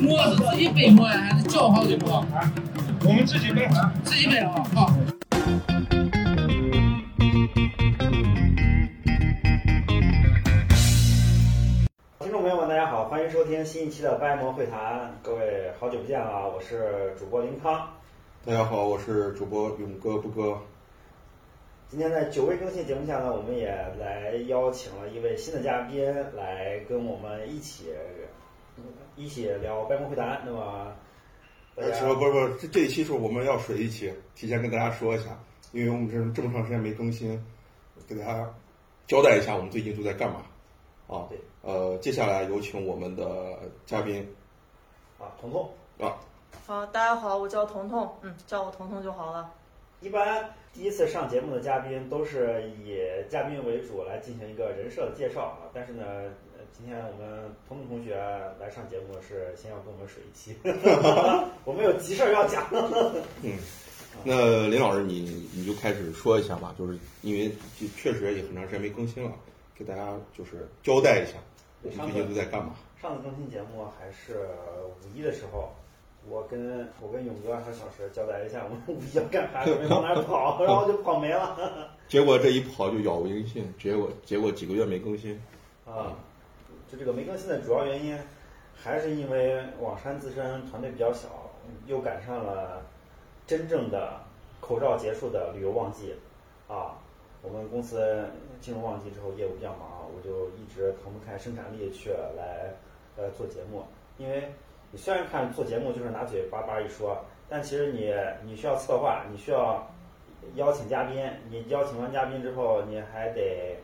馍是自己背馍呀，还是叫好的馍？我们自己背，自己背啊，好。听众朋友们，大家好，欢迎收听新一期的掰馍会谈。各位好久不见了，我是主播林康。大家好，我是主播勇哥不哥。今天在久违更新节目下呢，我们也来邀请了一位新的嘉宾来跟我们一起一起聊办公会谈。那么，大家不不不，这这一期是我们要水一期，提前跟大家说一下，因为我们这这么长时间没更新，给大家交代一下我们最近都在干嘛啊。对，呃，接下来有请我们的嘉宾啊，彤彤。啊，好，大家好，我叫彤彤，嗯，叫我彤彤就好了。一般第一次上节目的嘉宾都是以嘉宾为主来进行一个人设的介绍啊，但是呢，呃今天我们彤彤同学来上节目是先要跟我们水一期，我们有急事儿要讲。嗯，那林老师你你就开始说一下吧，就是因为这确实也很长时间没更新了，给大家就是交代一下我们最近都在干嘛。上次更新节目还是五一的时候，我跟我跟勇哥还有小石交代一下我们 五一要干啥，准备往哪儿跑，然后就跑没了。结果这一跑就杳无音信，结果结果几个月没更新。啊，就这个没更新的主要原因，还是因为网山自身团队比较小，又赶上了真正的口罩结束的旅游旺季，啊，我们公司进入旺季之后业务比较忙，我就一直腾不开生产力去来呃做节目，因为你虽然看做节目就是拿嘴叭叭一说，但其实你你需要策划，你需要邀请嘉宾，你邀请完嘉宾之后，你还得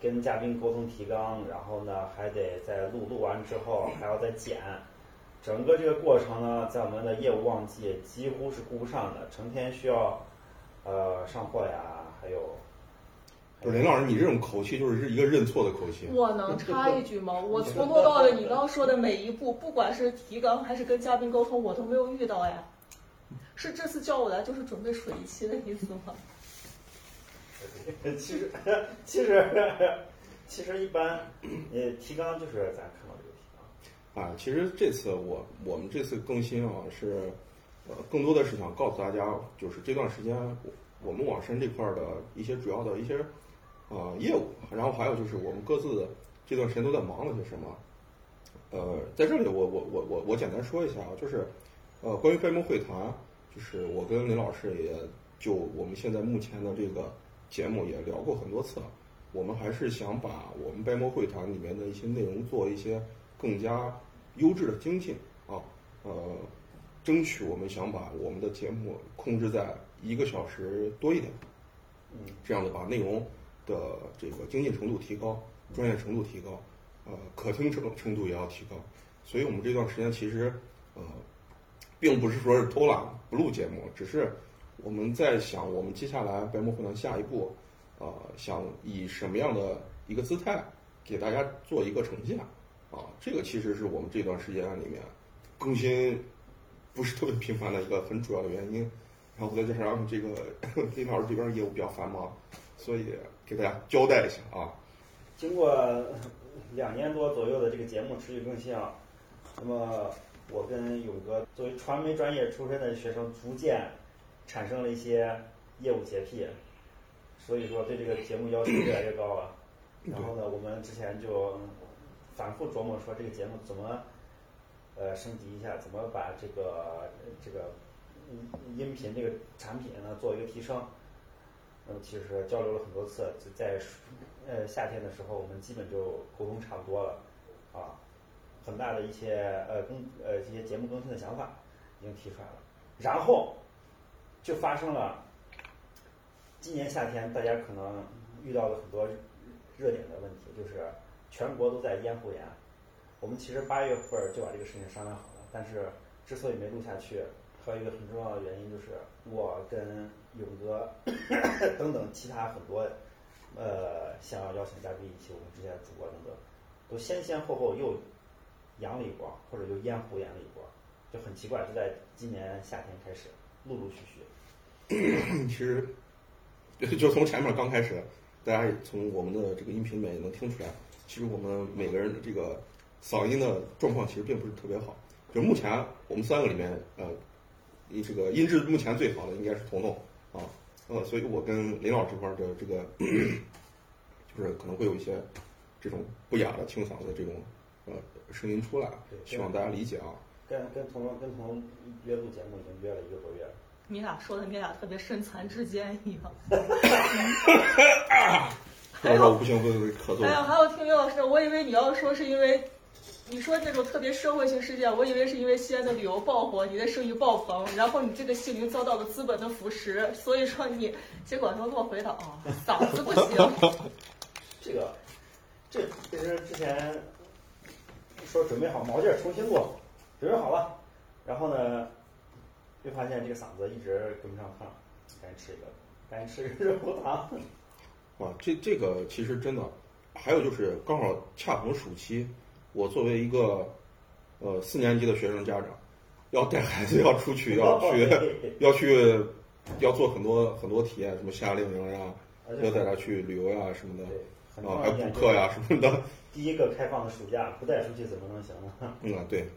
跟嘉宾沟通提纲，然后呢还得在录录完之后还要再剪，整个这个过程呢，在我们的业务旺季几乎是顾不上的，成天需要呃上货呀，还有。不是林老师，你这种口气就是一个认错的口气。我能插一句吗？我 从头到尾你刚刚说的每一步，不管是提纲还是跟嘉宾沟通，我都没有遇到呀。是这次叫我来就是准备水一期的意思吗？其实其实其实一般，呃，提纲就是咱看到这个提纲。啊，其实这次我我们这次更新啊，是呃更多的是想告诉大家，就是这段时间我我们网申这块的一些主要的一些呃业务，然后还有就是我们各自这段时间都在忙了些什么。呃，在这里我我我我我简单说一下啊，就是呃关于掰馍会谈，就是我跟林老师也就我们现在目前的这个节目也聊过很多次了。我们还是想把我们掰馍会谈里面的一些内容做一些更加优质的精进啊，呃，争取我们想把我们的节目控制在一个小时多一点，嗯，这样的把内容的这个精进程度提高，专业程度提高，呃，可听程程度也要提高。所以我们这段时间其实呃，并不是说是偷懒不录节目，只是我们在想我们接下来白馍会谈下一步，呃，想以什么样的一个姿态给大家做一个呈现啊？这个其实是我们这段时间里面更新不是特别频繁的一个很主要的原因。然后再加上这个林老师这边业务比较繁忙，所以给大家交代一下啊。经过两年多左右的这个节目持续更新啊，那么我跟勇哥作为传媒专业出身的学生，逐渐产生了一些业务洁癖，所以说对这个节目要求越来越高了。然后呢，我们之前就反复琢磨说这个节目怎么呃升级一下，怎么把这个这个音音频这个产品呢做一个提升。那么其实交流了很多次，就在呃夏天的时候，我们基本就沟通差不多了，啊，很大的一些呃更呃一些节目更新的想法已经提出来了，然后就发生了今年夏天大家可能遇到了很多热点的问题，就是全国都在咽喉炎。我们其实八月份就把这个事情商量好了，但是之所以没录下去，还有一个很重要的原因就是我跟勇哥 等等其他很多呃想要邀请嘉宾一起，我们之前的主播等等，都先先后后又阳了一波，或者又咽喉炎了一波，就很奇怪，就在今年夏天开始，陆陆续续。其实就从前面刚开始，大家也从我们的这个音频里面也能听出来，其实我们每个人的这个嗓音的状况其实并不是特别好。就目前我们三个里面，呃，你这个音质目前最好的应该是彤彤啊，呃，所以我跟林老师这块儿的这个，就是可能会有一些这种不雅的清嗓的这种呃声音出来，希望大家理解啊。跟跟彤彤跟彤彤约录节目已经约了一个多月了。你俩说的你俩特别身残志坚一样。还有不行，不行，咳嗽。哎呀，还有听刘老师，我以为你要说是因为你说那种特别社会性事件，我以为是因为西安的旅游爆火，你的生意爆棚，然后你这个姓名遭到了资本的腐蚀，所以说你结果他给我回答啊，嗓子不行。这个，这其实之前说准备好毛劲儿重新录，准备好了，然后呢，就发现这个嗓子一直跟不上趟，赶紧吃一个，赶紧吃一个热乎糖。啊，这这个其实真的，还有就是刚好恰逢暑期，我作为一个呃四年级的学生家长，要带孩子要出去 要去要去要做很多很多体验，什么夏令营呀，要带他去旅游呀什么的，很啊还补课呀什么的。第一个开放的暑假，不带出去怎么能行呢？嗯啊，对，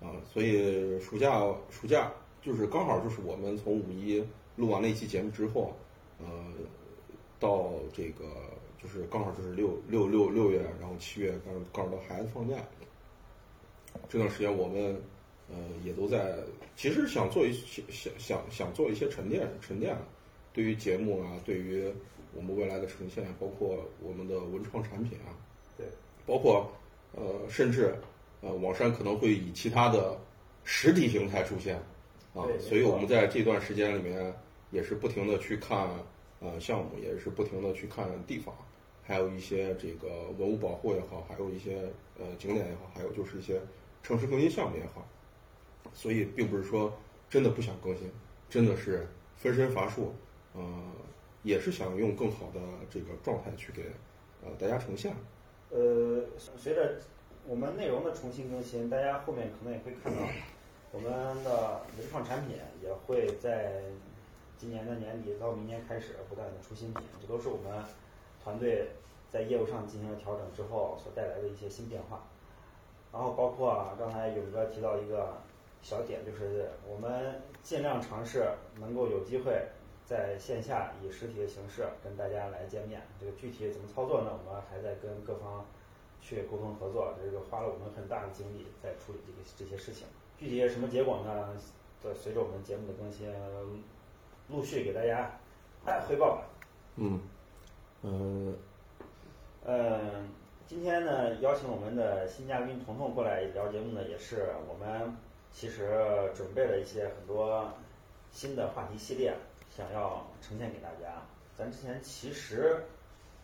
啊，所以暑假暑假就是刚好就是我们从五一录完那期节目之后，呃，到这个就是刚好就是六六六六月，然后七月刚刚好到孩子放假，这段时间我们呃也都在，其实想做一些想想想做一些沉淀沉淀，对于节目啊，对于我们未来的呈现，包括我们的文创产品啊，对，包括呃甚至呃网山可能会以其他的实体形态出现啊，所以我们在这段时间里面也是不停的去看呃项目，也是不停的去看地方，还有一些这个文物保护也好，还有一些呃景点也好，还有就是一些城市更新项目也好，所以并不是说真的不想更新，真的是分身乏术，呃，也是想用更好的这个状态去给呃大家呈现。呃，随着我们内容的重新更新，大家后面可能也会看到我们的文创产品也会在今年的年底到明年开始不断的出新品，这都是我们团队在业务上进行了调整之后所带来的一些新变化。然后包括啊，刚才勇哥提到一个小点，就是我们尽量尝试能够有机会在线下以实体的形式跟大家来见面。这个具体怎么操作呢？我们还在跟各方去沟通合作，这个花了我们很大的精力在处理这个这些事情。具体什么结果呢？呃，随着我们节目的更新，陆续给大家哎汇报吧。嗯，呃，嗯，今天呢，邀请我们的新嘉宾彤彤过来聊节目呢，也是我们其实准备了一些很多新的话题系列，想要呈现给大家。咱之前其实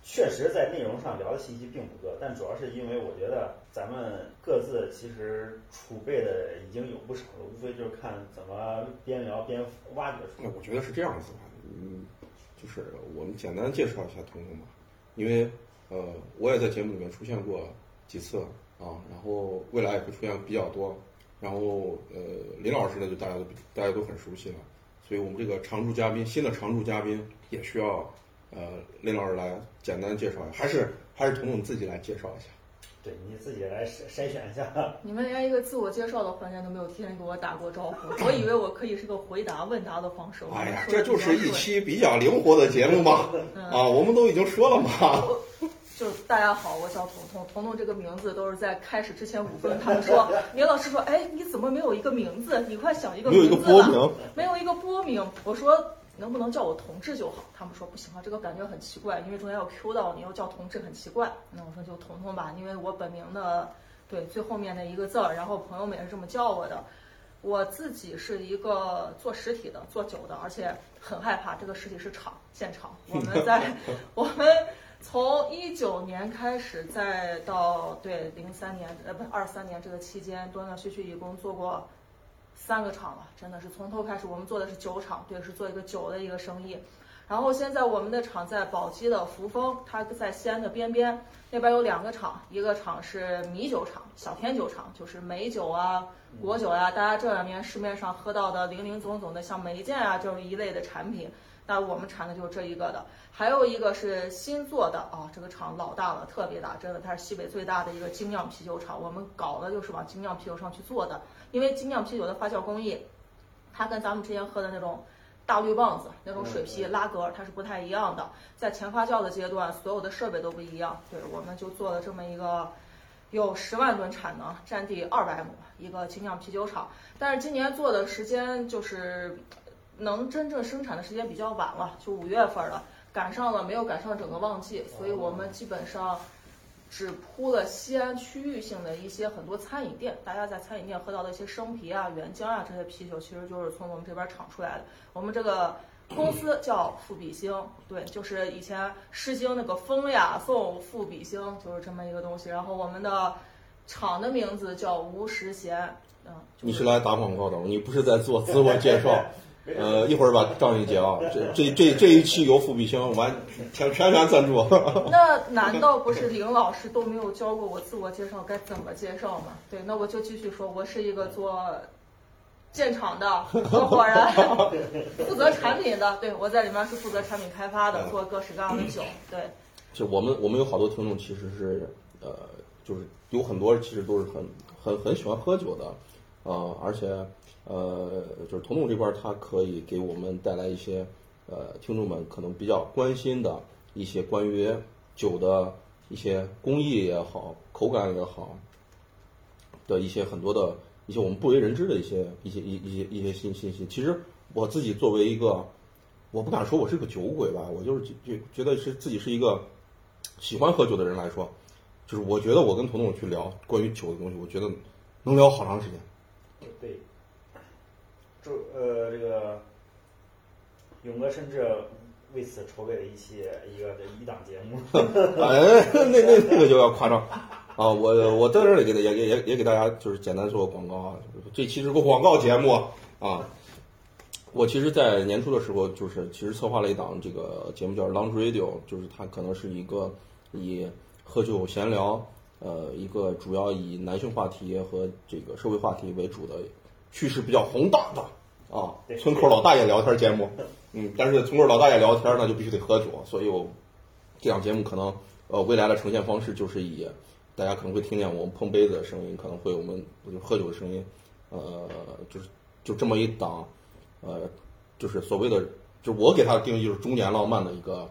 确实在内容上聊的信息并不多，但主要是因为我觉得咱们各自其实储备的已经有不少了，无非就是看怎么边聊边挖掘出来。我觉得是这样子的，嗯，就是我们简单介绍一下彤彤吧，因为呃，我也在节目里面出现过几次啊，然后未来也会出现比较多，然后呃，林老师呢就大家都大家都很熟悉了，所以我们这个常驻嘉宾，新的常驻嘉宾也需要呃林老师来简单介绍一下，还是还是彤彤自己来介绍一下。对你自己来筛筛选一下。你们连一个自我介绍的环节都没有提前给我打过招呼，我以为我可以是个回答问答的方式。我哎呀，这就是一期比较灵活的节目嘛，嗯啊，我们都已经说了嘛。就大家好，我叫彤彤，彤彤这个名字都是在开始之前五分，他们说 林老师说，哎，你怎么没有一个名字？你快想一个没有一个名字吧。播名，没有一个播名，我说能不能叫我同志就好？他们说不行啊，这个感觉很奇怪，因为中间要 Q 到你，要叫同志很奇怪。那 我说就彤彤吧，因为我本名的对最后面的一个字儿，然后朋友们也是这么叫我的。我自己是一个做实体的、做酒的，而且很害怕这个实体是厂现场。我们在我们从一九年开始，再到对零三年呃不二三年这个期间，断断续续一共做过三个厂了，真的是从头开始，我们做的是酒厂，对，是做一个酒的一个生意。然后现在我们的厂在宝鸡的扶风，它在西安的边边，那边有两个厂，一个厂是米酒厂，小天酒厂，就是美酒啊、果酒呀、大家这两年市面上喝到的零零总总的像梅见啊这一类的产品。那我们产的就是这一个的，还有一个是新做的啊，这个厂老大了，特别大，真的，它是西北最大的一个精酿啤酒厂。我们搞的就是往精酿啤酒上去做的，因为精酿啤酒的发酵工艺，它跟咱们之前喝的那种大绿棒子那种水啤拉格，它是不太一样的。在前发酵的阶段，所有的设备都不一样。对，我们就做了这么一个有十万吨产能、占地二百亩一个精酿啤酒厂，但是今年做的时间就是。能真正生产的时间比较晚了，就五月份了，赶上了没有赶上整个旺季，所以我们基本上只铺了西安区域性的一些很多餐饮店，大家在餐饮店喝到的一些生啤啊、原浆啊这些啤酒，其实就是从我们这边厂出来的。我们这个公司叫富比星，对，就是以前诗经那个风雅颂富比星，就是这么一个东西。然后我们的厂的名字叫吴时贤，嗯，你是来打广告的，你不是在做自我介绍。呃，一会儿把账一结啊！这这这这一期由付比星完全全权赞助。那难道不是林老师都没有教过我自我介绍该怎么介绍吗？对，那我就继续说，我是一个做建厂的 合伙人，负责产品的。对，我在里面是负责产品开发的，做各式各样的酒。对，就我们我们有好多听众其实是呃，就是有很多其实都是很很很喜欢喝酒的啊，而且。呃，就是彤彤这块他，可以给我们带来一些，呃，听众们可能比较关心的一些关于酒的一些工艺也好，口感也好，的一些很多的一些我们不为人知的一些一些一一些一些信信息。其实我自己作为一个，我不敢说我是个酒鬼吧，我就是觉觉得是自己是一个喜欢喝酒的人来说，就是我觉得我跟彤彤去聊关于酒的东西，我觉得能聊好长时间。对。就呃，这个勇哥甚至为此筹备了一期一个一档节目。哎，那那那个就要夸张啊！我我在这里给也也也也给大家就是简单做个广告啊，这期是个广告节目啊。我其实，在年初的时候，就是其实策划了一档这个节目，叫《Lounge Radio》，就是它可能是一个以喝酒闲聊，呃，一个主要以男性话题和这个社会话题为主的。趋势比较宏大的啊，村口老大爷聊天节目，嗯，但是村口老大爷聊天呢就必须得喝酒，所以我这档节目可能呃未来的呈现方式就是以大家可能会听见我们碰杯子的声音，可能会我们就喝酒的声音，呃，就是就这么一档，呃，就是所谓的就我给它的定义就是中年浪漫的一个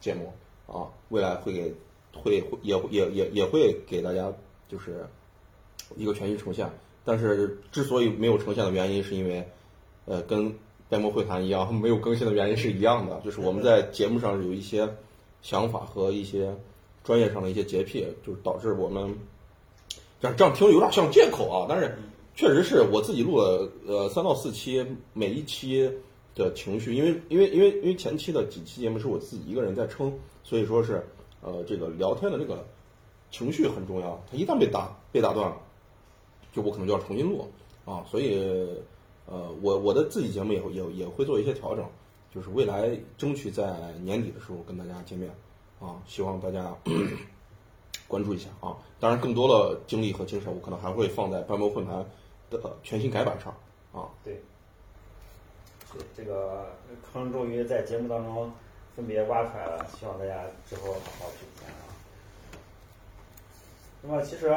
节目啊，未来会给会也也也也会给大家就是一个全新呈现。但是之所以没有呈现的原因，是因为，呃，跟边膜会谈一样，没有更新的原因是一样的，就是我们在节目上有一些想法和一些专业上的一些洁癖，就是导致我们这样这样听有点像借口啊。但是确实是我自己录了呃三到四期，每一期的情绪，因为因为因为因为前期的几期节目是我自己一个人在撑，所以说是呃这个聊天的这个情绪很重要，它一旦被打被打断了。就我可能就要重新录啊，所以呃，我我的自己节目也也也会做一些调整，就是未来争取在年底的时候跟大家见面啊，希望大家 关注一下啊。当然，更多的精力和精神，我可能还会放在半波混盘的全新改版上啊。对，这个坑终于在节目当中分别挖出来了，希望大家之后好好去填啊。那么其实。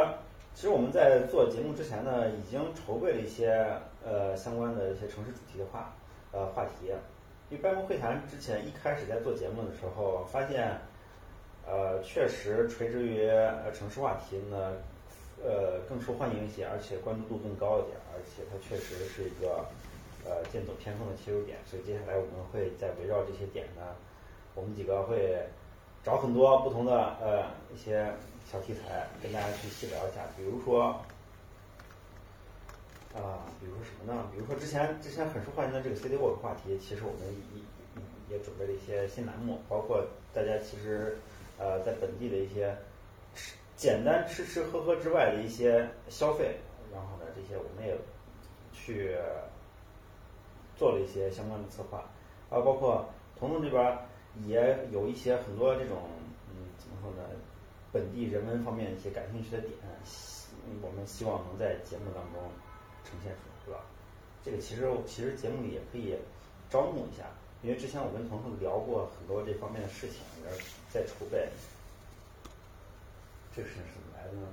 其实我们在做节目之前呢，已经筹备了一些呃相关的一些城市主题的话呃话题。因为白盟会谈之前一开始在做节目的时候，发现呃确实垂直于城市话题呢呃更受欢迎一些，而且关注度更高一点，而且它确实是一个呃剑走偏锋的切入点。所以接下来我们会在围绕这些点呢，我们几个会找很多不同的呃一些。小题材跟大家去细聊一下，比如说，啊，比如说什么呢？比如说之前之前很受欢迎的这个 City Walk 话题，其实我们也也准备了一些新栏目，包括大家其实呃在本地的一些吃简单吃吃喝喝之外的一些消费，然后呢这些我们也去做了一些相关的策划，啊，包括彤彤这边也有一些很多这种嗯怎么说呢？本地人文方面一些感兴趣的点，我们希望能在节目当中呈现出来，对吧？这个其实其实节目里也可以招募一下，因为之前我跟彤彤聊过很多这方面的事情，也在筹备。这个事情是怎么来的呢？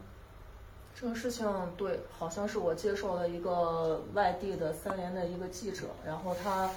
这个事情对，好像是我接受了一个外地的三联的一个记者，然后他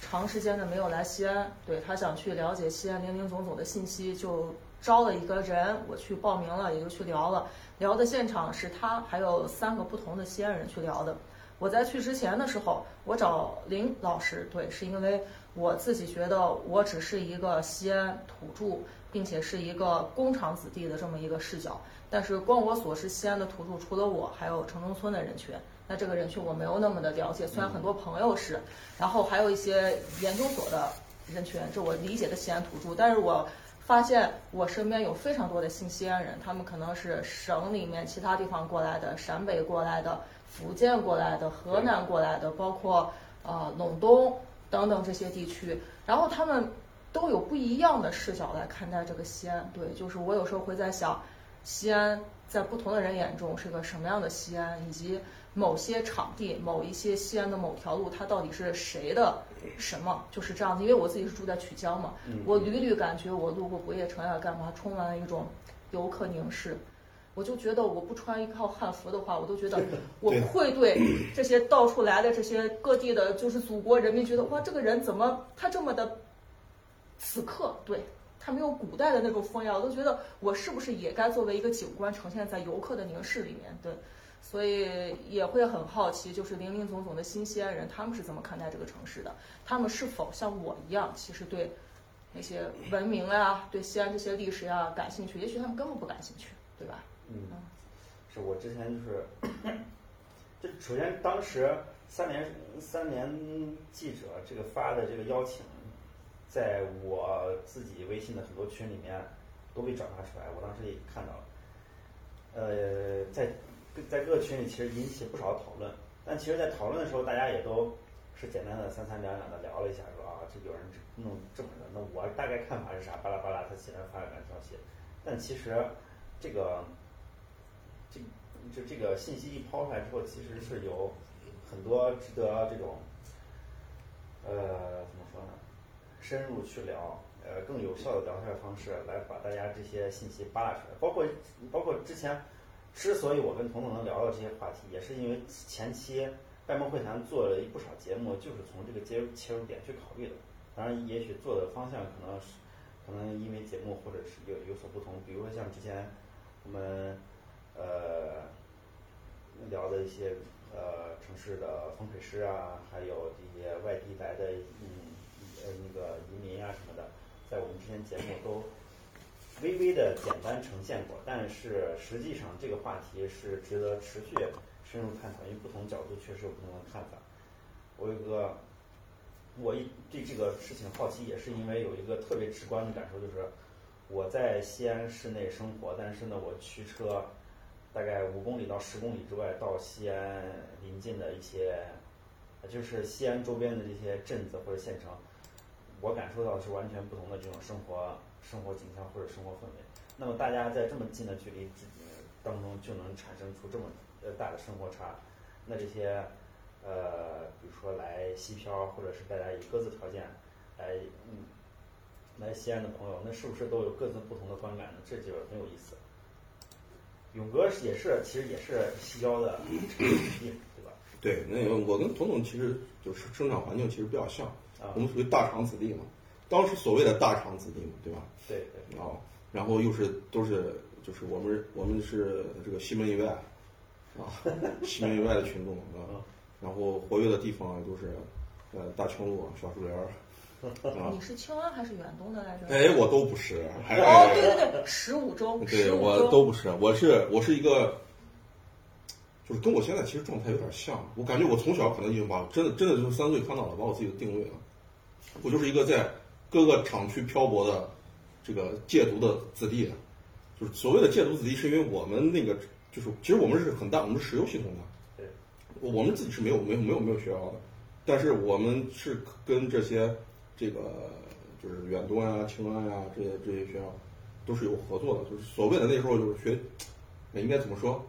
长时间的没有来西安，对他想去了解西安林林总总的信息，就招了一个人，我去报名了，也就去聊了。聊的现场是他还有三个不同的西安人去聊的。我在去之前的时候，我找林老师，对，是因为我自己觉得我只是一个西安土著，并且是一个工厂子弟的这么一个视角。但是光我所是西安的土著，除了我，还有城中村的人群。那这个人群我没有那么的了解，虽然很多朋友是，然后还有一些研究所的人群，这我理解的西安土著。但是我发现我身边有非常多的新西安人，他们可能是省里面其他地方过来的，陕北过来的，福建过来的，河南过来的，包括呃陇东等等这些地区，然后他们都有不一样的视角来看待这个西安。对，就是我有时候会在想。西安在不同的人眼中是个什么样的西安，以及某些场地、某一些西安的某条路，它到底是谁的什么？就是这样子。因为我自己是住在曲江嘛，我屡屡感觉我路过不夜城呀，干嘛，充满了一种游客凝视。我就觉得我不穿一套汉服的话，我都觉得 我会对 这些到处来的这些各地的，就是祖国人民觉得哇，这个人怎么他这么的此刻对。他没有古代的那种风雅，我都觉得我是不是也该作为一个景观呈现在游客的凝视里面？对，所以也会很好奇，就是林林总总的新西安人，他们是怎么看待这个城市的？他们是否像我一样，其实对那些文明啊，对西安这些历史啊感兴趣？也许他们根本不感兴趣，对吧？嗯，是我之前就是，就首先当时三联三联记者这个发的这个邀请。在我自己微信的很多群里面都被转发出来，我当时也看到了。呃，在在各个群里其实引起不少讨论，但其实，在讨论的时候，大家也都是简单的三三两两的聊了一下，说啊，这有人弄这么的，那我大概看法是啥？巴拉巴拉，他起来发了个消息，但其实这个这就这个信息一抛出来之后，其实是有很多值得这种呃怎么说呢？深入去聊，呃，更有效的聊天方式来把大家这些信息扒拉出来。包括包括之前，之所以我跟彤彤能聊到这些话题，也是因为前期拜梦会谈做了不少节目，就是从这个切入切入点去考虑的。当然，也许做的方向可能是可能因为节目或者是有有所不同。比如说像之前我们呃聊的一些呃城市的风水师啊，还有这些外地来的嗯。呃，那个移民啊什么的，在我们之前节目都微微的简单呈现过，但是实际上这个话题是值得持续深入探讨，因为不同角度确实有不同的看法。我有个，我一对这个事情好奇，也是因为有一个特别直观的感受，就是我在西安市内生活，但是呢，我驱车大概五公里到十公里之外，到西安临近的一些，就是西安周边的这些镇子或者县城。我感受到的是完全不同的这种生活生活景象或者生活氛围。那么大家在这么近的距离之当中就能产生出这么呃大的生活差，那这些呃比如说来西漂或者是大家以各自条件来嗯来西安的朋友，那是不是都有各自不同的观感呢？这就很有意思。勇哥也是，其实也是西郊的 对吧？对，那个我跟彤彤其实就是生长环境其实比较像。我们属于大厂子弟嘛，当时所谓的大厂子弟嘛，对吧？对对。啊，然后又是都是就是我们我们是这个西门以外啊，西门以外的群众啊，然后活跃的地方就是呃大庆路、小树林儿。你是庆安还是远东的来着？哎，我都不是。哦，对对对，十五中。对，我都不是，我是我是一个。就是跟我现在其实状态有点像，我感觉我从小可能已经把真的真的就是三岁看到了，把我自己的定位了。我就是一个在各个厂区漂泊的这个戒毒的子弟，就是所谓的戒毒子弟，是因为我们那个就是其实我们是很大，我们是石油系统的，对，我们自己是没有没有没有没有学校的，但是我们是跟这些这个就是远东啊、清安啊这些这些学校都是有合作的，就是所谓的那时候就是学，那应该怎么说？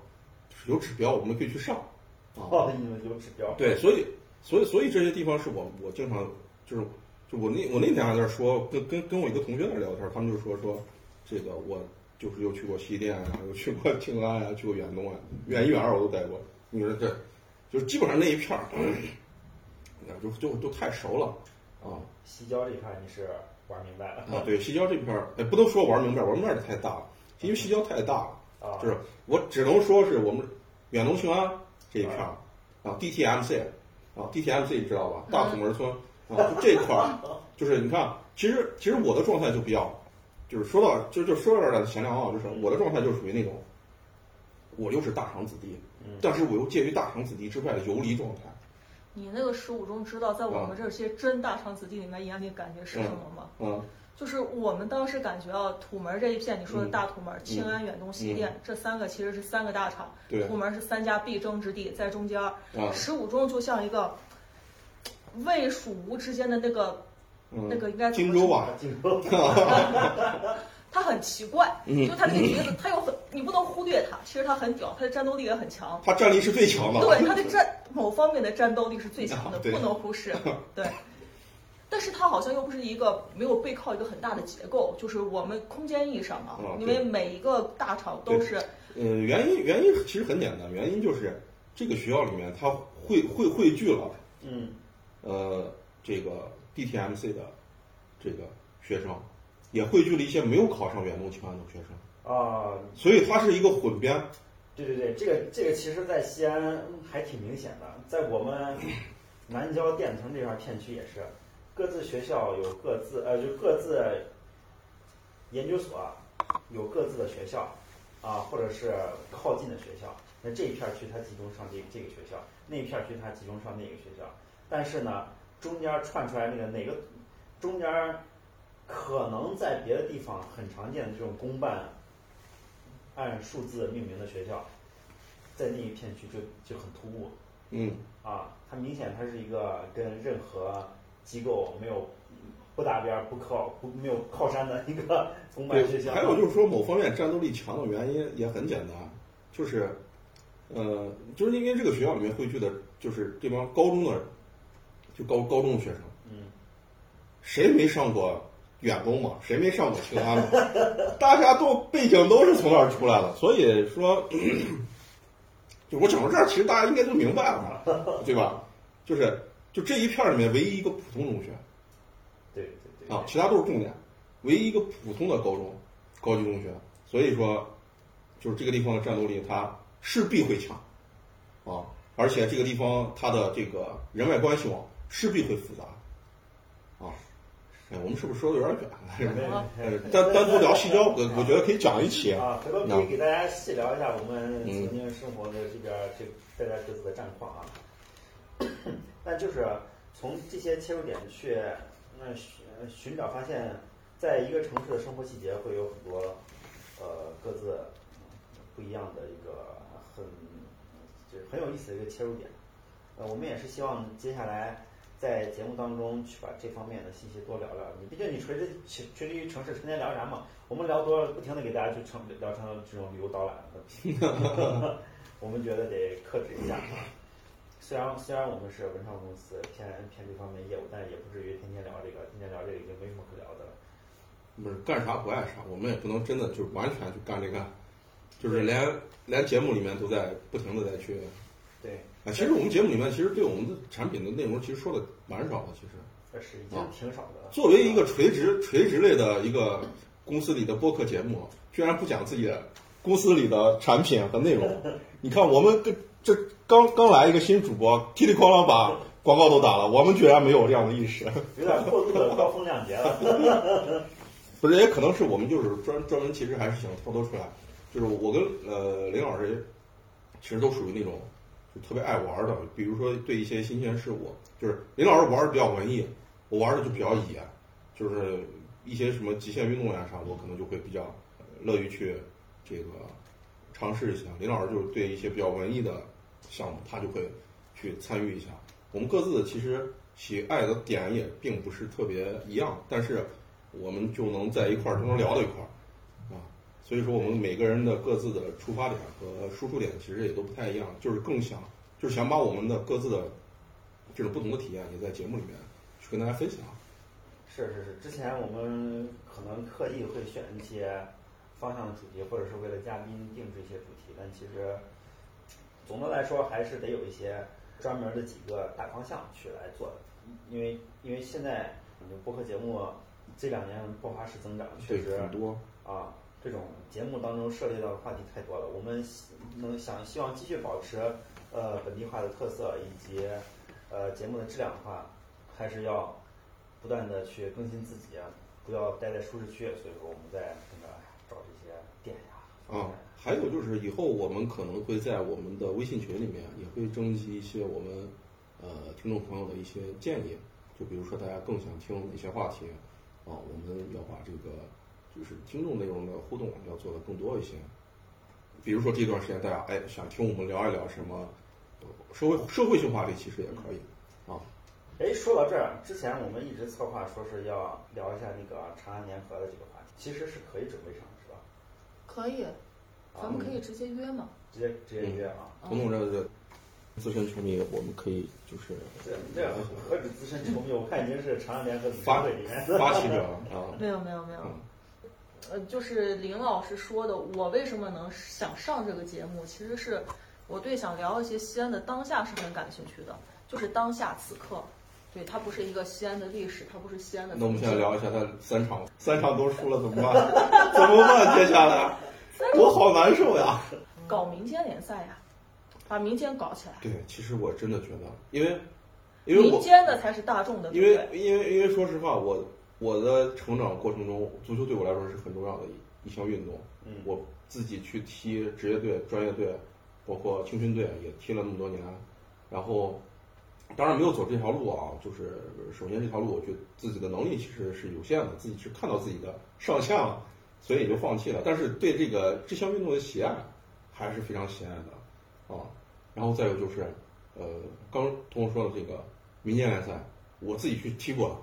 就是有指标，我们可以去上，啊，有指标。对，所以，所以，所以这些地方是我我经常就是就我那我那天还在那说，跟跟跟我一个同学在聊天，他们就说说这个我就是又去过西电啊，又去过庆安啊，去过远东啊，远一远二我都待过。你说这，就是基本上那一片儿，就就都太熟了啊西郊这一块你是玩明白了啊！对，西郊这片儿，哎，不能说玩明白，玩明白的太大了，因为西郊太大了。啊，就是我只能说是我们远东庆安这一片儿啊，DTMC 啊，DTMC 知道吧？大土门村啊，就这块儿，就是你看，其实其实我的状态就比较，就是说到就就说到这儿了，闲聊啊，就是我的状态就属于那种，我又是大厂子弟，嗯但是我又介于大厂子弟之外的游离状态。你那个十五中知道，在我们这些真大厂子弟里面眼里感觉是什么吗？嗯就是我们当时感觉啊，土门这一片，你说的嗯大土门、庆安、远东、西电、这三个其实是三个大厂，对土门是三家必争之地，在中间儿。啊十五中就像一个魏蜀吴之间的那个嗯，那个应该荆州吧，荆 州他很奇怪，嗯。就他这个角色，他又很你不能忽略他，其实他很屌，他的战斗力也很强。他战力是最强的。对，他的战某方面的战斗力是最强的，啊不能忽视。对，但是它好像又不是一个没有背靠一个很大的结构，就是我们空间意义上嘛，啊因为每一个大厂都是呃，原因原因其实很简单，原因就是这个学校里面它汇汇汇聚了。嗯呃这个 DTMC 的这个学生，也汇聚了一些没有考上远东清安的学生，啊，所以它是一个混编。对对对，这个这个其实，在西安还挺明显的，在我们 南郊电城这块片区也是，各自学校有各自呃，就各自研究所有各自的学校啊，或者是靠近的学校。那这一片区它集中上这这个学校，那一片区它集中上那个学校。但是呢，中间串出来那个哪个中间可能在别的地方很常见的这种公办按数字命名的学校，在那一片区就就很突兀嗯，啊！它明显它是一个跟任何机构没有不搭边儿、不靠不没有靠山的一个公办学对。校。还有就是说，某方面战斗力强的原因也很简单，就是呃，就是因为这个学校里面汇聚的就是这帮高中的，就高高中的学生。嗯，谁没上过远东嘛？谁没上过庆安嘛？大家都背景都是从那儿出来的，所以说，就我讲到这儿，其实大家应该都明白了，对吧？就是就这一片儿里面唯一一个普通中学对对对啊，其他都是重点，唯一一个普通的高中高级中学，所以说，就是这个地方的战斗力它势必会强啊，而且这个地方它的这个人脉关系网势必会复杂啊。哎，我们是不是说的有点远？呃，单单独聊西郊，我我觉得可以讲一期。啊，回头可以给大家细聊一下我们嗯曾经生活的这边儿这大家各自的战况啊。但就是从这些切入点去，那寻寻找发现，在一个城市的生活细节会有很多呃各自不一样的一个很就是很有意思的一个切入点。呃，我们也是希望接下来在节目当中去把这方面的信息多聊聊。你毕竟你垂直垂垂直于城市，成天聊啥嘛？我们聊多了，不停的给大家去成聊成这种旅游导览的，我们觉得得克制一下啊。虽然虽然我们是文创公司，偏偏这方面业务，但也不至于天天聊这个，天天聊这个已经没什么可聊的了。不是干啥不爱啥，我们也不能真的就完全去干这个，就是连连节目里面都在不停的在去。对，啊，其实我们节目里面其实对我们的产品的内容其实说的蛮少的，其实。这是已经挺少的了。作为一个垂直垂直类的一个公司里的播客节目，居然不讲自己的公司里的产品和内容。你看，我们这这刚刚来一个新主播，噼里哐啷把广告都打了，我们居然没有这样的意识。有点过度的高 风亮节了。不是，也可能是我们就是专专门，其实还是想跳脱出来。就是我跟呃林老师，其实都属于那种就特别爱玩的，比如说对一些新鲜事物，就是林老师玩的比较文艺，我玩的就比较野，就是一些什么极限运动呀啥，我可能就会比较乐于去这个尝试一下。林老师就是对一些比较文艺的项目，他就会去参与一下。我们各自其实喜爱的点也并不是特别一样，但是我们就能在一块儿就能聊到一块儿。所以说，我们每个人的各自的出发点和输出点其实也都不太一样，就是更想就是想把我们的各自的这种不同的体验也在节目里面去跟大家分享。是是是，之前我们可能刻意会选一些方向的主题，或者是为了嘉宾定制一些主题，但其实总的来说还是得有一些专门的几个大方向去来做的，因为因为现在播客节目这两年爆发式增长，确实很多，啊，这种节目当中涉猎到的话题太多了。我们能想希望继续保持呃本地化的特色以及呃节目的质量的话，还是要不断的去更新自己，不要待在舒适区。所以说我们在那个找这些店呀。啊，还有就是以后我们可能会在我们的微信群里面也会征集一些我们呃听众朋友的一些建议，就比如说大家更想听哪些话题啊，我们要把这个就是听众内容的互动要做的更多一些。比如说这段时间大家哎想听我们聊一聊什么呃社会社会性话题，其实也可以啊。哎，说到这儿，之前我们一直策划说是要聊一下那个长安联合的这个话题，其实是可以准备上的，是吧？可以，咱们可以直接约嘛。直接直接约啊。彤彤这个资深球迷，我们可以就是这这何止资深球迷，我看已经是长安联合发会里面发起者啊。没有没有没有，嗯呃，就是林老师说的，我为什么能想上这个节目，其实是我对想聊一些西安的当下是很感兴趣的，就是当下此刻。对，它不是一个西安的历史，它不是西安的。那我们现在聊一下他三场，三场都输了怎么办？怎么办？接下来 我好难受呀。搞民间联赛呀，把民间搞起来，对，其实我真的觉得，因为因为民间的才是大众的，因？为因为因为说实话，我我的成长过程中，足球对我来说是很重要的一一项运动。嗯我自己去踢职业队、专业队，包括青训队也踢了那么多年，然后当然没有走这条路啊。就是首先这条路，我觉得自己的能力其实是有限的，自己是看到自己的上限了，所以也就放弃了。但是对这个这项运动的喜爱还是非常喜爱的啊。然后再有就是，呃，刚通过说的这个民间联赛，我自己去踢过的，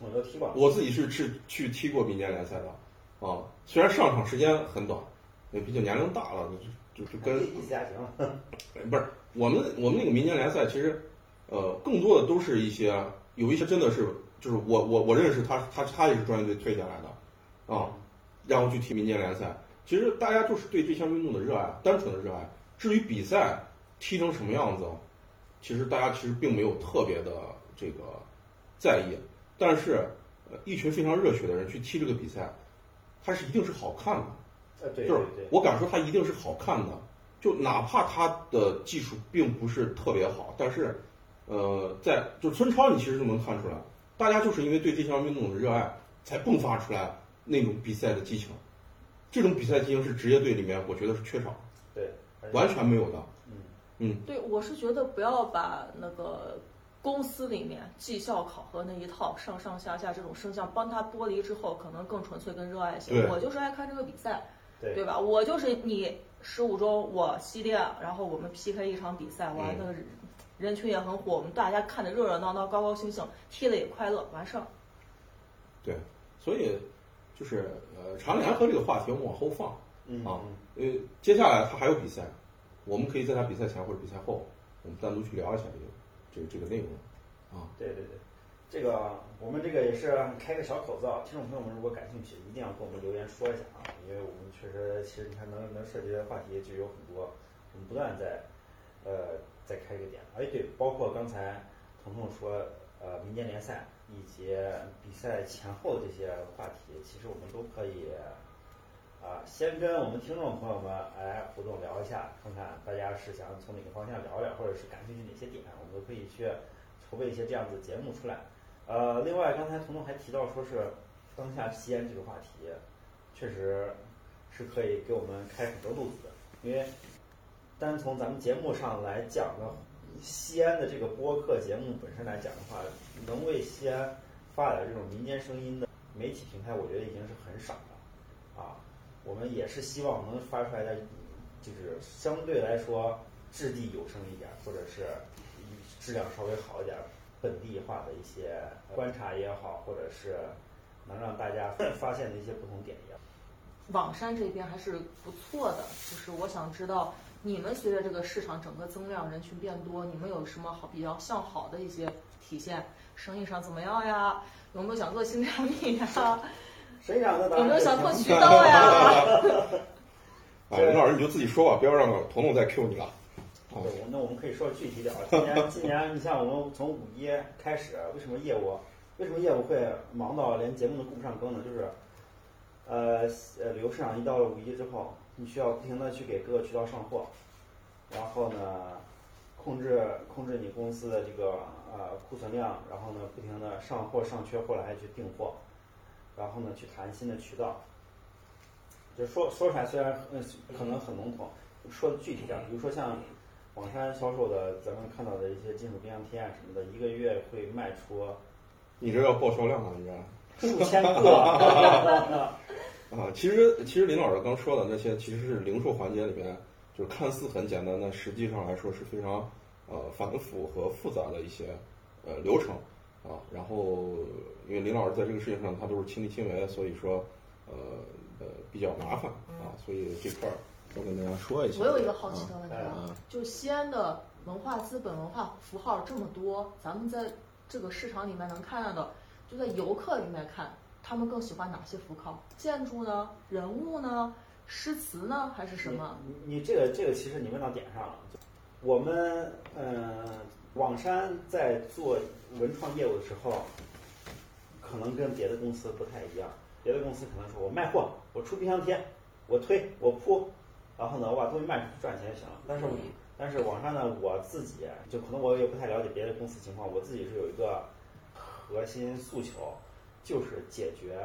我都踢过。我自己是是去踢过民间联赛的啊，虽然上场时间很短，也毕竟年龄大了，就就就跟意思还行。不是我们我们那个民间联赛，其实呃更多的都是一些有一些真的是就是我我我认识他他他也是专业队退下来的啊，然后去踢民间联赛。其实大家就是对这项运动的热爱，单纯的热爱。至于比赛踢成什么样子，其实大家其实并没有特别的这个在意。但是呃一群非常热血的人去踢这个比赛，它是一定是好看的。呃，对就是我敢说它一定是好看的，就哪怕他的技术并不是特别好，但是，呃，在就是孙超你其实就能看出来，大家就是因为对这项运动的热爱，才迸发出来那种比赛的激情。这种比赛激情是职业队里面我觉得是缺少的，对，完全没有的。嗯，嗯，对，我是觉得不要把那个公司里面绩效考核那一套上上下下这种声像帮他剥离之后，可能更纯粹更热爱一些。我就是爱看这个比赛，对对吧？我就是你十五中我西电，然后我们 PK 一场比赛，完嗯那个人人群也很火，我们大家看的热热闹闹、高高兴兴，踢的也快乐，完事儿。对，所以就是呃，长联合这个话题我们往后放，嗯啊嗯因为接下来他还有比赛，我们可以在他比赛前或者比赛后，我们单独去聊一下这个这个这个内容啊。对对对，这个我们这个也是开个小口子啊，听众朋友们如果感兴趣，一定要给我们留言说一下啊，因为我们确实其实你看能能涉及的话题就有很多，我们不断在呃再开一个点，哎对，包括刚才彤彤说呃民间联赛以及比赛前后这些话题，其实我们都可以。啊，先跟我们听众朋友们哎互动聊一下，看看大家是想从哪个方向聊聊，或者是感兴趣哪些点，我们都可以去筹备一些这样子节目出来。呃，另外刚才彤彤还提到说是当下西安这个话题，确实是可以给我们开很多路子的，因为单从咱们节目上来讲的西安的这个播客节目本身来讲的话，能为西安发展这种民间声音的媒体平台，我觉得已经是很少了啊。我们也是希望能发出来的，就是相对来说掷地有声一点，或者是质量稍微好一点、本地化的一些观察也好，或者是能让大家发现的一些不同点也好。网山这边还是不错的，就是我想知道你们随着这个市场整个增量，人群变多，你们有什么好比较向好的一些体现？生意上怎么样呀？有没有想做新产品呀？谁想的？有没有想做渠道呀？啊，林老师你就自己说吧，不要让彤彤再 Q 你了。啊，对，那我们可以说具体点儿。今年，今年你像我们从五一开始，为什么业务，为什么业务会忙到连节目都顾不上更呢？就是，呃呃，旅游市场一到了五一之后，你需要不停的去给各个渠道上货，然后呢，控制控制你公司的这个呃库存量，然后呢，不停的上货上缺货了还去订货，然后呢，去谈新的渠道。就说说出来虽然嗯可能很笼统，说的具体点儿，比如说像网山销售的，咱们看到的一些金属冰箱贴啊什么的，一个月会卖出你这要报销量啊，你这。数千个。啊，其实其实林老师刚说的那些，其实是零售环节里面，就是看似很简单，但实际上来说是非常呃繁复和复杂的一些呃流程啊。然后因为林老师在这个事情上他都是亲力亲为，所以说呃呃比较麻烦啊，所以这块儿要跟大家说一下。我有一个好奇的问题啊啊，就西安的文化资本、文化符号这么多，咱们在这个市场里面能看到的，就在游客里面看，他们更喜欢哪些符号？建筑呢？人物呢？诗词呢？还是什么？你你你这个这个其实你问到点上了。我们嗯、呃，网山在做文创业务的时候，可能跟别的公司不太一样。别的公司可能说我卖货，我出冰箱贴，我推我铺，然后呢我把东西卖出去赚钱就行了。但是但是网上呢，我自己就可能我也不太了解别的公司情况，我自己是有一个核心诉求，就是解决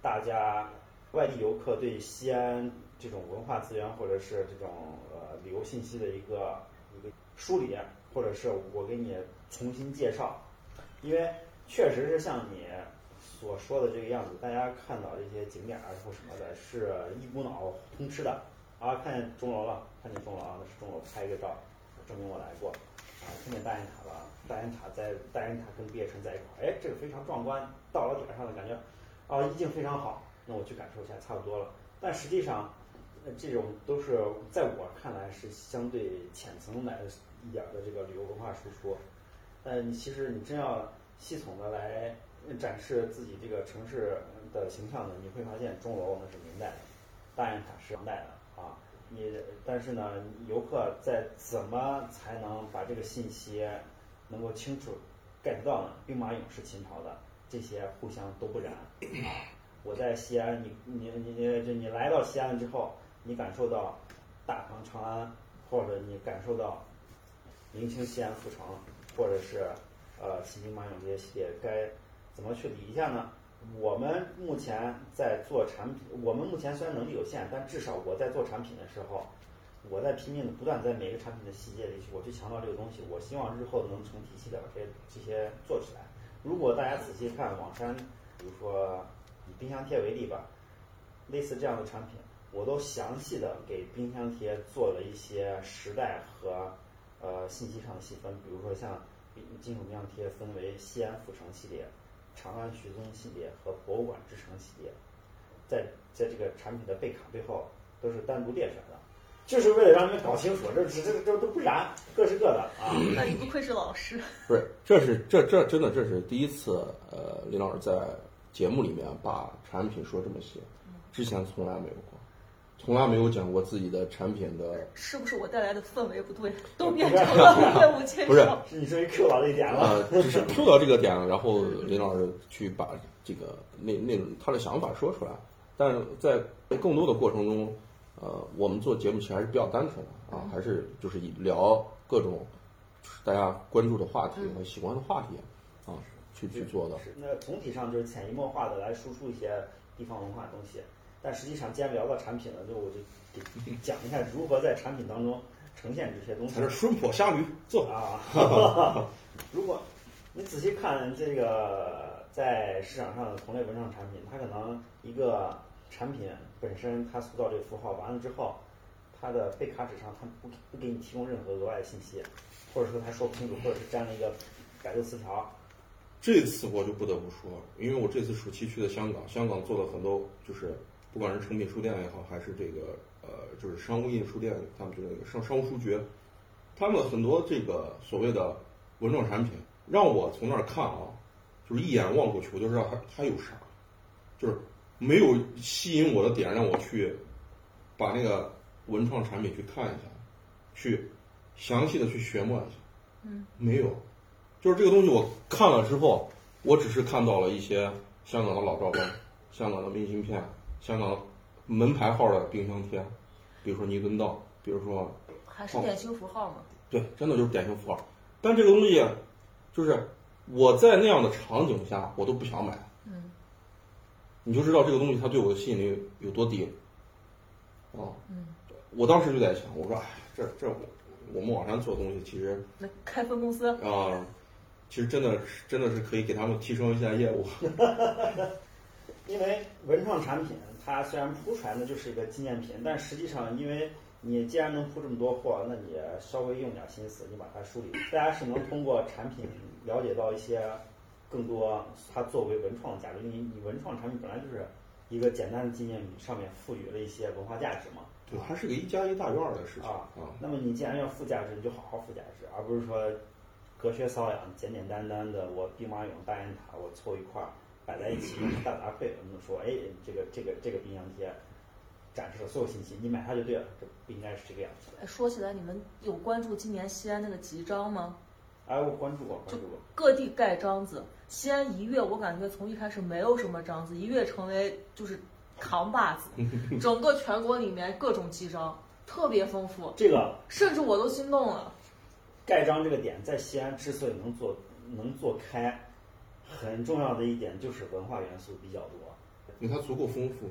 大家外地游客对西安这种文化资源或者是这种呃旅游信息的一个一个梳理，或者是我给你重新介绍，因为确实是像你所说的这个样子，大家看到这些景点儿或什么的，是一股脑通吃的。啊，看见钟楼了，看见钟楼啊，那是钟楼，拍一个照，证明我来过。啊，看见大雁塔了，大雁塔在大雁塔跟毕业城在一块儿，哎，这个非常壮观，到了点上的感觉啊，意境非常好，那我去感受一下，差不多了。但实际上，这种都是在我看来是相对浅层的一点的这个旅游文化输出。呃，你其实你真要系统的来展示自己这个城市的形象呢，你会发现钟楼那是明代的，大雁塔是唐代的啊。你但是呢，游客在怎么才能把这个信息能够清楚 get 到呢？兵马俑是秦朝的，这些互相都不然啊。我在西安，你你你你就你来到西安之后，你感受到大唐长安，或者你感受到明清西安阜城，或者是呃秦兵马俑这些系列，该怎么去理一下呢？我们目前在做产品，我们目前虽然能力有限，但至少我在做产品的时候，我在拼命的不断在每个产品的细节里去，我去强调这个东西。我希望日后能成体系的把这这些做起来。如果大家仔细看网山，比如说以冰箱贴为例吧，类似这样的产品，我都详细的给冰箱贴做了一些时代和呃信息上的细分，比如说像金属冰箱贴分为西安府城系列、长安徐宗系列和博物馆之城系列，在在这个产品的背卡背后都是单独列出来的，就是为了让你们搞清楚，这这这这都不然，各是各的啊。那你不愧是老师。不是，这是这这真的这是第一次，呃，林老师在节目里面把产品说这么细，之前从来没有过，从来没有讲过自己的产品的。是不是我带来的氛围不对，都变成了业务介绍？不是 是你终于 Q 到这一点了。呃，只是 Q 到这个点，然后林老师去把这个那那种他的想法说出来，但是在更多的过程中，呃，我们做节目其实还是比较单纯的啊，还是就是以聊各种就是大家关注的话题和喜欢的话题啊去去做的。是，那总体上就是潜移默化的来输出一些地方文化的东西。但实际上，既然聊到产品了，就我就给 讲一下如何在产品当中呈现这些东西还。是顺坡下驴，做啊 如果你仔细看这个在市场上的同类文创产品，它可能一个产品本身它塑造这个符号完了之后，它的背卡纸上它不不给你提供任何额外的信息，或者说它说不清楚，或者是粘了一个百度词条，这次我就不得不说，因为我这次暑期去的香港，香港做了很多，就是不管是成品书店也好，还是这个呃，就是商务印书店，他们就是那个商商务书局，他们很多这个所谓的文创产品，让我从那儿看啊，就是一眼望过去我就知道它它有啥，就是没有吸引我的点让我去把那个文创产品去看一下，去详细的去学摸一下。嗯，没有，就是这个东西我看了之后，我只是看到了一些香港的老照片、香港的明信片、香港门牌号的冰箱贴，比如说尼敦道，比如说还是典型符号嘛。对，真的就是典型符号。但这个东西，就是我在那样的场景下，我都不想买。嗯你就知道这个东西它对我的吸引力有多低。啊，嗯，我当时就在想，我说，哎，这这我我们网上做的东西，其实那开分公司，啊，其实真的是真的是可以给他们提升一下业务。因为文创产品它虽然铺出来呢就是一个纪念品，但实际上因为你既然能铺这么多货，那你稍微用点心思，你把它梳理，大家是能通过产品了解到一些更多它作为文创的价值。因为你文创产品本来就是一个简单的纪念品，上面赋予了一些文化价值嘛。对，它是个一加一大于二的事情啊啊。那么你既然要附价值，你就好好附价值，而不是说隔靴搔痒、简简单单的我兵马俑、大雁塔我凑一块儿摆在一起大杂烩。我们说，哎，这个这个这个冰箱贴展示了所有信息，你买它就对了，这不应该是这个样子的。哎，说起来，你们有关注今年西安那个集章吗？哎，我关注过，关注过。各地盖章子，西安一跃，我感觉从一开始没有什么章子，一跃成为就是扛把子，整个全国里面各种集章特别丰富，这个甚至我都心动了。盖章这个点在西安之所以能做能做开，很重要的一点就是文化元素比较多。因为它足够丰富，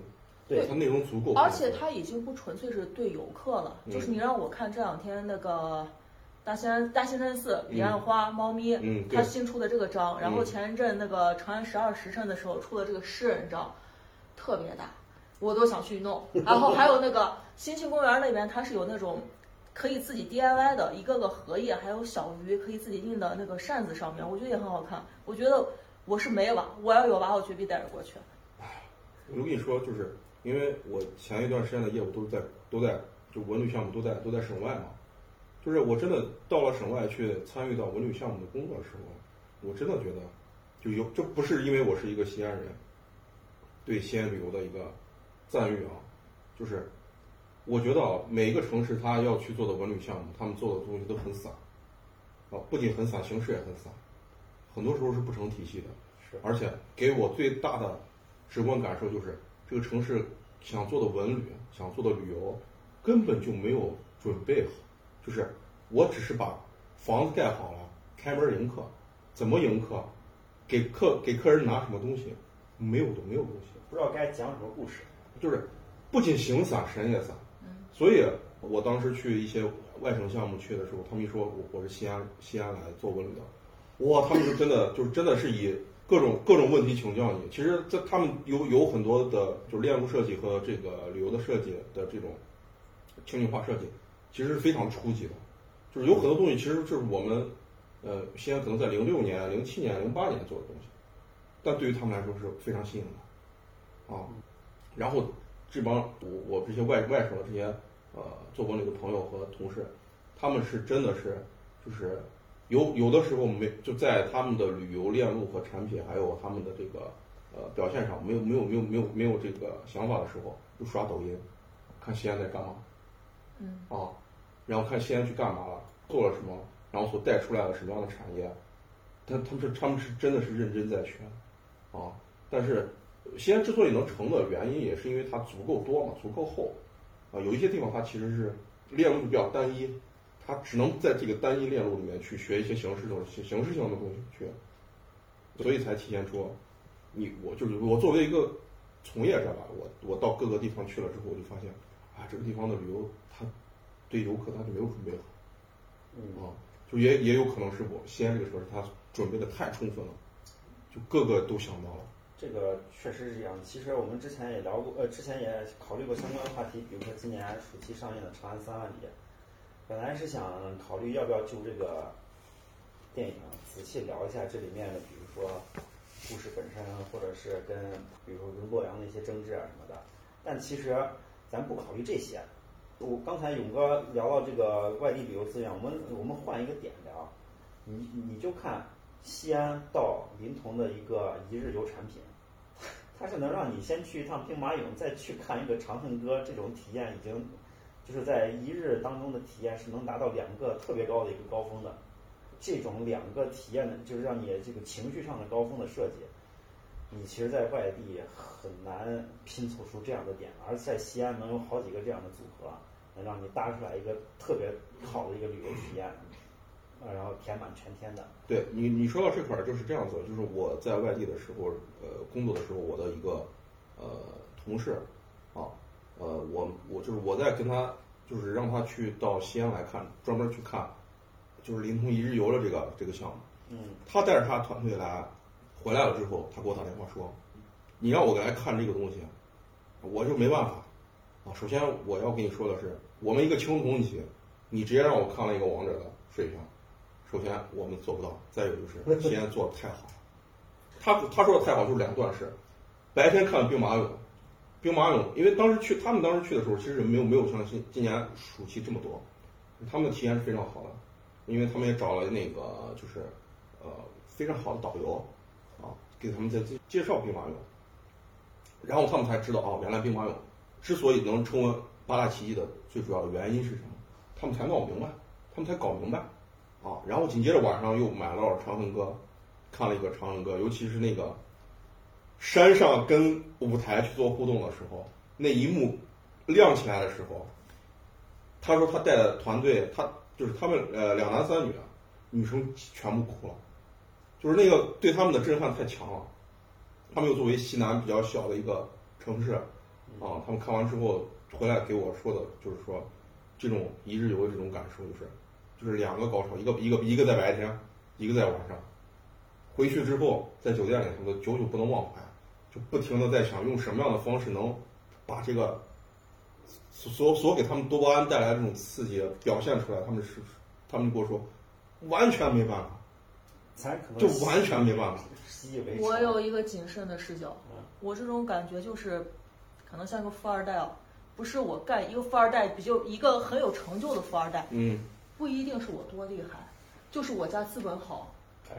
对它内容足够，而且它已经不纯粹是对游客了，嗯就是你让我看这两天那个大仙大仙山寺彼岸花猫咪，嗯对它新出的这个章，然后嗯前一阵那个长安十二时辰的时候出的这个诗人章，特别大，我都想去弄。然后还有那个新庆公园那边，它是有那种。可以自己 DIY 的一个个荷叶，还有小鱼，可以自己印的那个扇子上面，我觉得也很好看。我觉得我是没娃，我要有娃，我绝逼带着过去。我跟你说，就是因为我前一段时间的业务都在都在就文旅项目都在都在省外嘛，就是我真的到了省外去参与到文旅项目的工作的时候，我真的觉得就有这不是因为我是一个西安人对西安旅游的一个赞誉啊，就是我觉得啊每一个城市它要去做的文旅项目，他们做的东西都很散。啊，不仅很散，形式也很散，很多时候是不成体系的。是而且给我最大的直观感受就是，这个城市想做的文旅、想做的旅游，根本就没有准备好。就是我只是把房子盖好了，开门迎客，怎么迎客，给客给客人拿什么东西，没有都，没有东西。不知道该讲什么故事。就是不仅形散，神也散。所以我当时去一些外省项目去的时候，他们一说我我是西安西安来做文旅的，哇，他们就真的就是真的是以各种各种问题请教你。其实在他们有有很多的就是链路设计和这个旅游的设计的这种情景化设计，其实是非常初级的。就是有很多东西其实就是我们呃西安可能在零六年、零七年、零八年做的东西，但对于他们来说是非常新颖的啊。然后这帮我我这些外外省的这些呃做文旅的朋友和同事，他们是真的是就是有有的时候没就在他们的旅游链路和产品，还有他们的这个呃表现上没有没有没有没有没有这个想法的时候，就刷抖音，看西安在干嘛，嗯。啊，然后看西安去干嘛了，做了什么，然后所带出来了什么样的产业，他他们是他们是真的是认真在学，啊，但是西安之所以能成的原因，也是因为它足够多嘛，足够厚，啊，有一些地方它其实是链路比较单一，它只能在这个单一链路里面去学一些形式性形形式性的东西去，所以才体现出你我就是我作为一个从业者吧，我我到各个地方去了之后，我就发现啊，这个地方的旅游他对游客他就没有准备好。嗯，啊，就也也有可能是我西安这个城市，他准备的太充分了，就各个都想到了。这个确实是这样。其实我们之前也聊过，呃，之前也考虑过相关的话题，比如说今年暑期上映的《长安三万里》，本来是想考虑要不要就这个电影仔细聊一下这里面的，比如说故事本身，或者是跟比如说跟洛阳的一些争执啊什么的。但其实咱不考虑这些。我刚才勇哥聊到这个外地旅游资源，我们我们换一个点聊，你你就看西安到临潼的一个一日游产品，它是能让你先去一趟兵马俑，再去看一个长恨歌，这种体验已经就是在一日当中的体验是能达到两个特别高的一个高峰的。这种两个体验的，就是让你这个情绪上的高峰的设计，你其实，在外地很难拼凑出这样的点，而在西安能有好几个这样的组合，能让你搭出来一个特别好的一个旅游体验，呃，然后填满全天的。对你，你说到这块儿就是这样子，就是我在外地的时候，呃，工作的时候，我的一个呃同事，呃，我我就是我在跟他，就是让他去到西安来看，专门去看，就是临潼一日游的这个这个项目。嗯他带着他团队来，回来了之后，他给我打电话说：“你让我来看这个东西，我就没办法啊。首先我要跟你说的是，我们一个青铜器，你直接让我看了一个王者的水平，首先我们做不到。再有就是西安做的太好了，他他说的太好就是两段式，白天看兵马俑，兵马俑，因为当时去他们当时去的时候，其实没有没有像今今年暑期这么多，他们的体验是非常好的，因为他们也找了那个就是呃非常好的导游啊，给他们在介介绍兵马俑，然后他们才知道哦，原来兵马俑之所以能成为八大奇迹的最主要的原因是什么，他们才闹明白，他们才搞明白啊，然后紧接着晚上又买了《长恨歌》，看了一个《长恨歌》，尤其是那个山上跟舞台去做互动的时候，那一幕亮起来的时候，他说他带的团队，他就是他们呃两男三女，女生全部哭了，就是那个对他们的震撼太强了。他们又作为西南比较小的一个城市，啊，他们看完之后回来给我说的就是说，这种一日游的这种感受就是，就是两个高潮，一个一个一个在白天，一个在晚上。回去之后在酒店里，他们都久久不能忘怀，就不停的在想用什么样的方式能把这个所所给他们多巴胺带来的这种刺激表现出来。他们是，他们就跟我说，完全没办法，咱可能就完全没办法。习以为常。我有一个谨慎的视角嗯，我这种感觉就是，可能像个富二代啊，不是我干一个富二代，比就一个很有成就的富二代，嗯，不一定是我多厉害，就是我家资本好，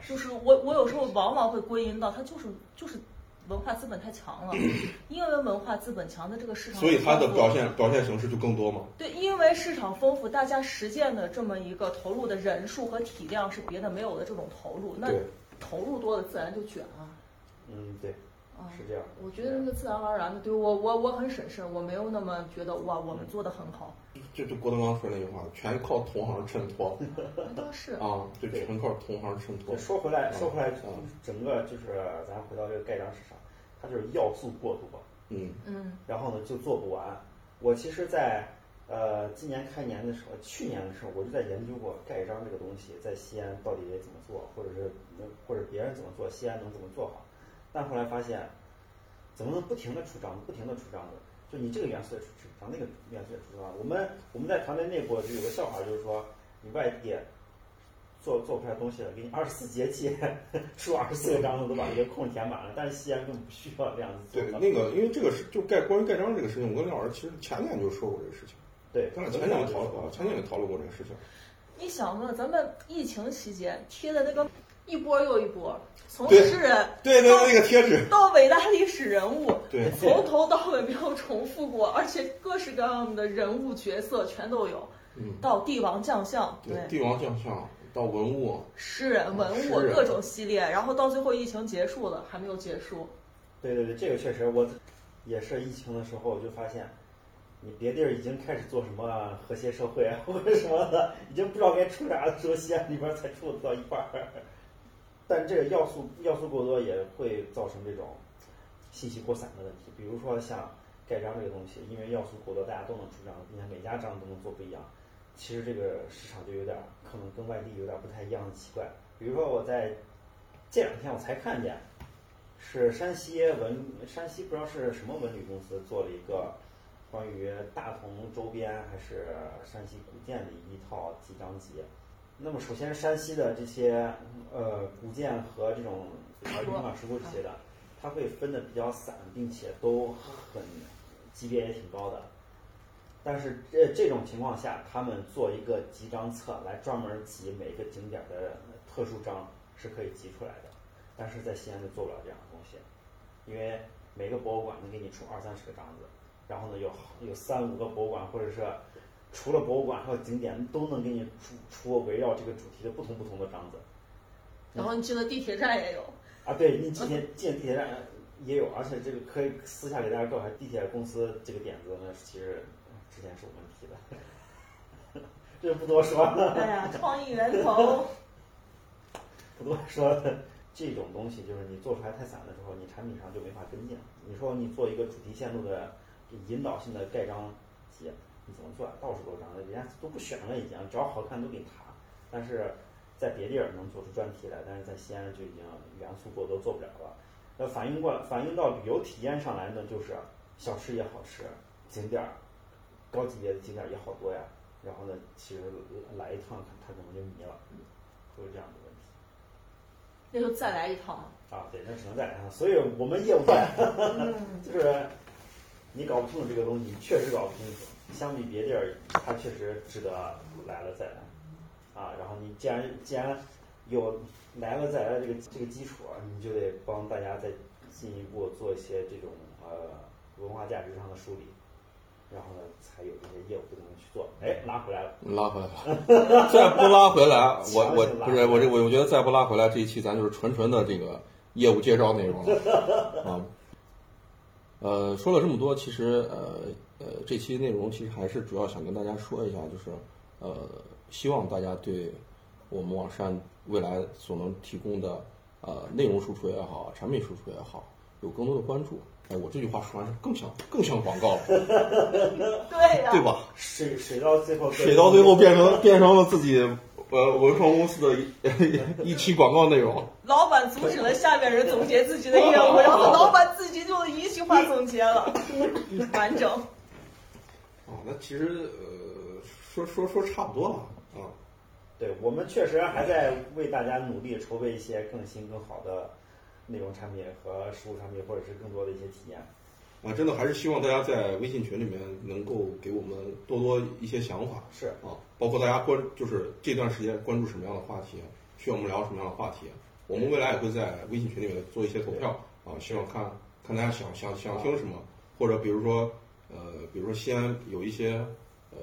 就是我我有时候往往会归因到他就是就是文化资本太强了，因为文化资本强的这个市场，所以它的表现表现形式就更多嘛。对，因为市场丰富，大家实践的这么一个投入的人数和体量是别的没有的这种投入，那，投入多了自然就卷啊嗯，对，啊。是这样。我觉得那个自然而然的，对我我我很审慎，我没有那么觉得哇，我们做的很好。就就郭德纲说那句话，全靠同行衬托 那倒是，啊，就全靠同行衬托，。说回来，嗯说回来嗯，整个就是咱回到这个盖章市场，它就是要素过多，嗯嗯然后呢就做不完。我其实在，呃今年开年的时候，去年的时候我就在研究过盖章这个东西在西安到底得怎么做，或者是呃或者别人怎么做，西安能怎么做好。但后来发现，怎么能不停的出章子，不停的出章子？就你这个元素也出章，那个元素也出章。我们我们在团队内部就有个笑话，就是说你外地做做不出来东西了，给你二十四节气出二十四个章子都把这些空填满了，但是西安根本不需要这样子做对，。那个因为这个是就盖关于盖章这个事情，我跟廖老师其实前年就说过这个事情，对，咱俩前年也讨论过，前年也讨论过这个事情。你想嘛？咱们疫情期间贴的那个一波又一波，从诗人对对，那个贴纸，到伟大历史人物，对从头到尾没有重复过，而且各式各样的人物角色全都有，嗯，到帝王将相，对，帝王将相到文物，诗人、文物各种系列，然后到最后疫情结束了，还没有结束。对对对，这个确实，我也是疫情的时候我就发现，你别地儿已经开始做什么和谐社会啊或者什么的，已经不知道该出啥的时候，西安里边才出不到一半儿。但这个要素要素过多也会造成这种信息过散的问题，比如说像盖章这个东西，因为要素过多，大家都能出章，并且每家章都能做不一样，其实这个市场就有点可能跟外地有点不太一样的奇怪。比如说我在这两天我才看见。是山西文山西不知道是什么文旅公司做了一个关于大同周边还是山西古建的一套集章集。那么首先山西的这些呃古建和这种啊兵马石窟这些的，它会分的比较散，并且都很级别也挺高的。但是这这种情况下，他们做一个集章册来专门集每个景点的特殊章，是可以集出来的，但是在西安就做不了这样的东西，因为每个博物馆能给你出二三十个章子，然后呢有有三五个博物馆或者是除了博物馆还有景点都能给你出出围绕这个主题的不同不同的章子。然后你进了地铁站也有，啊，对你今天进地铁站也有，而且这个可以私下给大家告诉，地铁公司这个点子呢，其实之前是我们提的，这不多说了。哎呀，创意源头。不多说，这种东西就是你做出来太散的时候，你产品上就没法跟进。你说你做一个主题线路的引导性的盖章节，你怎么做？到处都是章，人家都不选了，已经只要好看都给他。但是在别地儿能做出专题来，但是在西安就已经元素过多做不了了。那反映过来，反映到旅游体验上来呢，就是小吃也好吃，景点儿高级别的景点儿也好多呀。然后呢，其实来一趟他可能就迷了，都是这样的问题。那就再来一趟。啊，对，那只能再来一趟。所以我们业务在，就是你搞不清楚这个东西，确实搞不清楚。相比别地儿，它确实值得来了再来。啊，然后你既然既然有来了再来的这个这个基础，你就得帮大家再进一步做一些这种呃文化价值上的梳理，然后呢才有这些业务不能去做。哎，拉回来了，拉回来了，再不拉回来，我我不是我这我我觉得再不拉回来，这一期咱就是纯纯的这个业务介绍内容了啊。呃，说了这么多，其实呃呃，这期内容其实还是主要想跟大家说一下，就是呃，希望大家对我们网站未来所能提供的呃内容输出也好，产品输出也好，有更多的关注。哎，我这句话说完更像更像广告了，对呀、对吧？水水到最后，水到最后变成变成了自己呃文创公司的一 一期广告内容。老板阻止了下面人总结自己的业务，然后老板自己就一句话总结了，完整。哦，那其实呃说说说差不多了啊。对我们确实还在为大家努力筹备一些更新更好的内容产品和实物产品，或者是更多的一些体验。啊，真的还是希望大家在微信群里面能够给我们多多一些想法是，啊，包括大家关就是这段时间关注什么样的话题，需要我们聊什么样的话题，我们未来也会在微信群里面做一些投票啊，希望看看大家想想想听什么，或者比如说呃，比如说西安有一些呃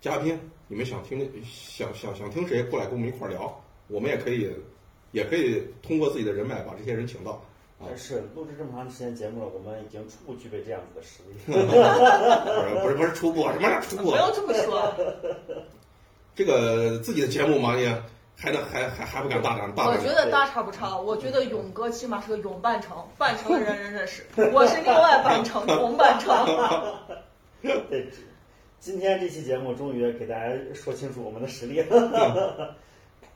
嘉宾，你们想听想想想听谁过来跟我们一块儿聊，我们也可以也可以通过自己的人脉把这些人请到。啊但是录制这么长时间节目了，我们已经初步具备这样子的实力。不是不是不是初步，什么叫初步不？要这么说，这个自己的节目嘛，也还能还还还不敢大胆大胆。我觉得大差不差。我觉得勇哥起码是个勇半程，半程的人人认识，我是另外半程，同半程。对，今天这期节目终于给大家说清楚我们的实力。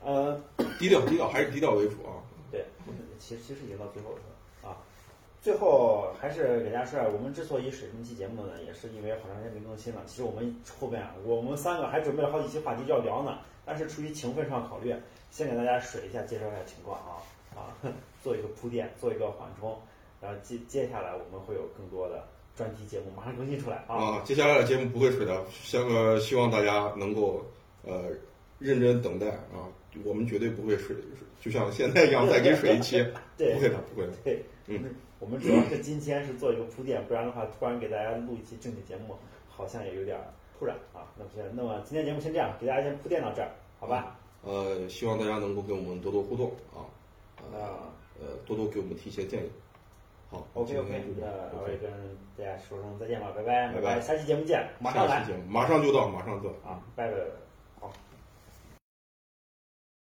呃，低调低调，还是低调为主啊。对，其实其实已经到最后了啊。最后还是给大家说下，我们之所以水这期节目呢，也是因为好长时间没更新了。其实我们后边啊我们三个还准备了好几期话题要聊呢，但是出于情分上考虑，先给大家水一下，介绍一下情况啊啊，做一个铺垫，做一个缓冲，然后接接下来我们会有更多的专题节目马上更新出来啊。啊，接下来的节目不会水的，希呃希望大家能够呃认真等待啊，我们绝对不会水，就像现在一样再给水一期，对不会的不会的。对，嗯，我们主要是今天是做一个铺垫，不然的话突然给大家录一期正经节目，好像也有点儿突然啊。那么先，那么今天节目先这样，给大家先铺垫到这儿，好吧？呃，希望大家能够跟我们多多互动啊，呃啊呃多多给我们提一些建议。好，OK OK，那我也跟大家说声再见吧，拜拜，拜拜下期节目见，马上来马上就到，马上到。啊，拜拜。